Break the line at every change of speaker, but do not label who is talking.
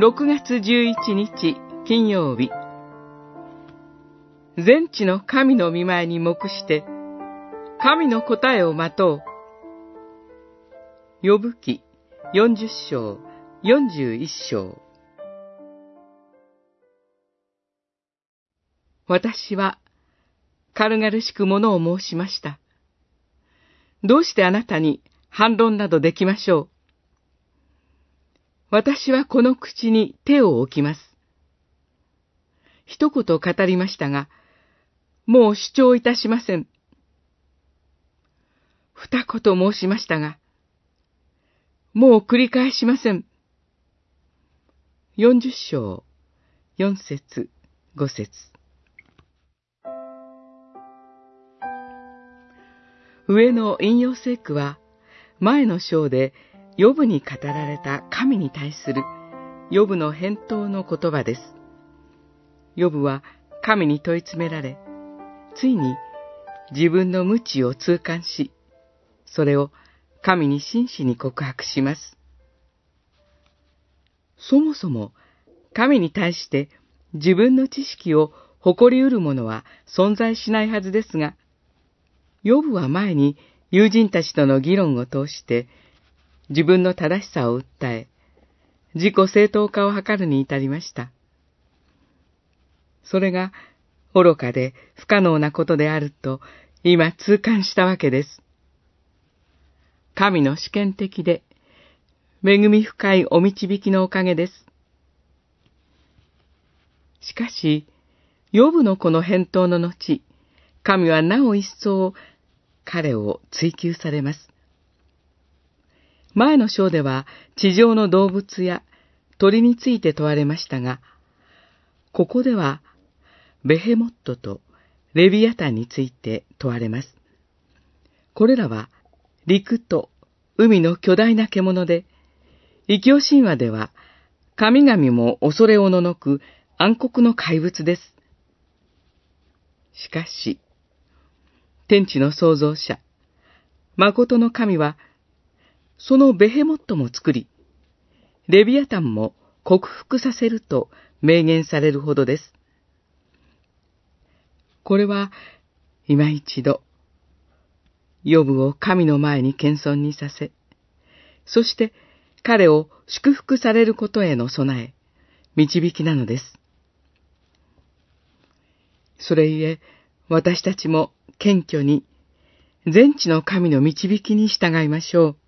6月11日金曜日。全地の神の見前に目して神の答えを待とう。呼ぶ記40章41章。私は軽々しくものを申しました。どうしてあなたに反論などできましょう？私はこの口に手を置きます。一言語りましたが、もう主張いたしません。二言申しましたが、もう繰り返しません。四十章、四節、五節。上の引用聖句は、前の章でヨブに語られた神に対するヨブの返答の言葉です。ヨブは神に問い詰められ、ついに自分の無知を痛感し、それを神に真摯に告白します。そもそも神に対して自分の知識を誇り得る者は存在しないはずですが、ヨブは前に友人たちとの議論を通して自分の正しさを訴え、自己正当化を図るに至りました。それが愚かで不可能なことであると今痛感したわけです。神の試験的で恵み深いお導きのおかげです。しかし、ヨブのこの返答の後、神はなお一層彼を追求されます。前の章では地上の動物や鳥について問われましたが、ここではベヘモットとレビアタンについて問われます。これらは陸と海の巨大な獣で、異教神話では神々も恐れおののく暗黒の怪物です。しかし、天地の創造者、誠の神はそのベヘモットも作り、レビアタンも克服させると明言されるほどです。これは、今一度、ヨブを神の前に謙遜にさせ、そして彼を祝福されることへの備え、導きなのです。それゆえ、私たちも謙虚に、全知の神の導きに従いましょう。